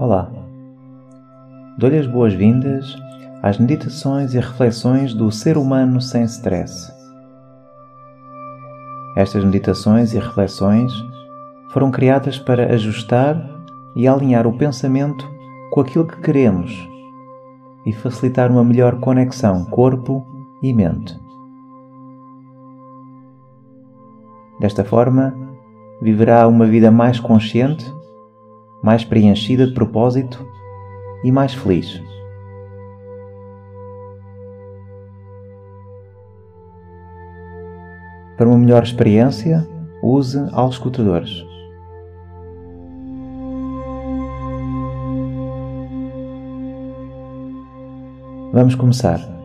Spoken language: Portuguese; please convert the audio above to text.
Olá. Dou-lhe as boas-vindas às meditações e reflexões do ser humano sem stress. Estas meditações e reflexões foram criadas para ajustar e alinhar o pensamento com aquilo que queremos e facilitar uma melhor conexão corpo e mente. Desta forma, viverá uma vida mais consciente mais preenchida de propósito e mais feliz. Para uma melhor experiência, use auscultadores. Vamos começar.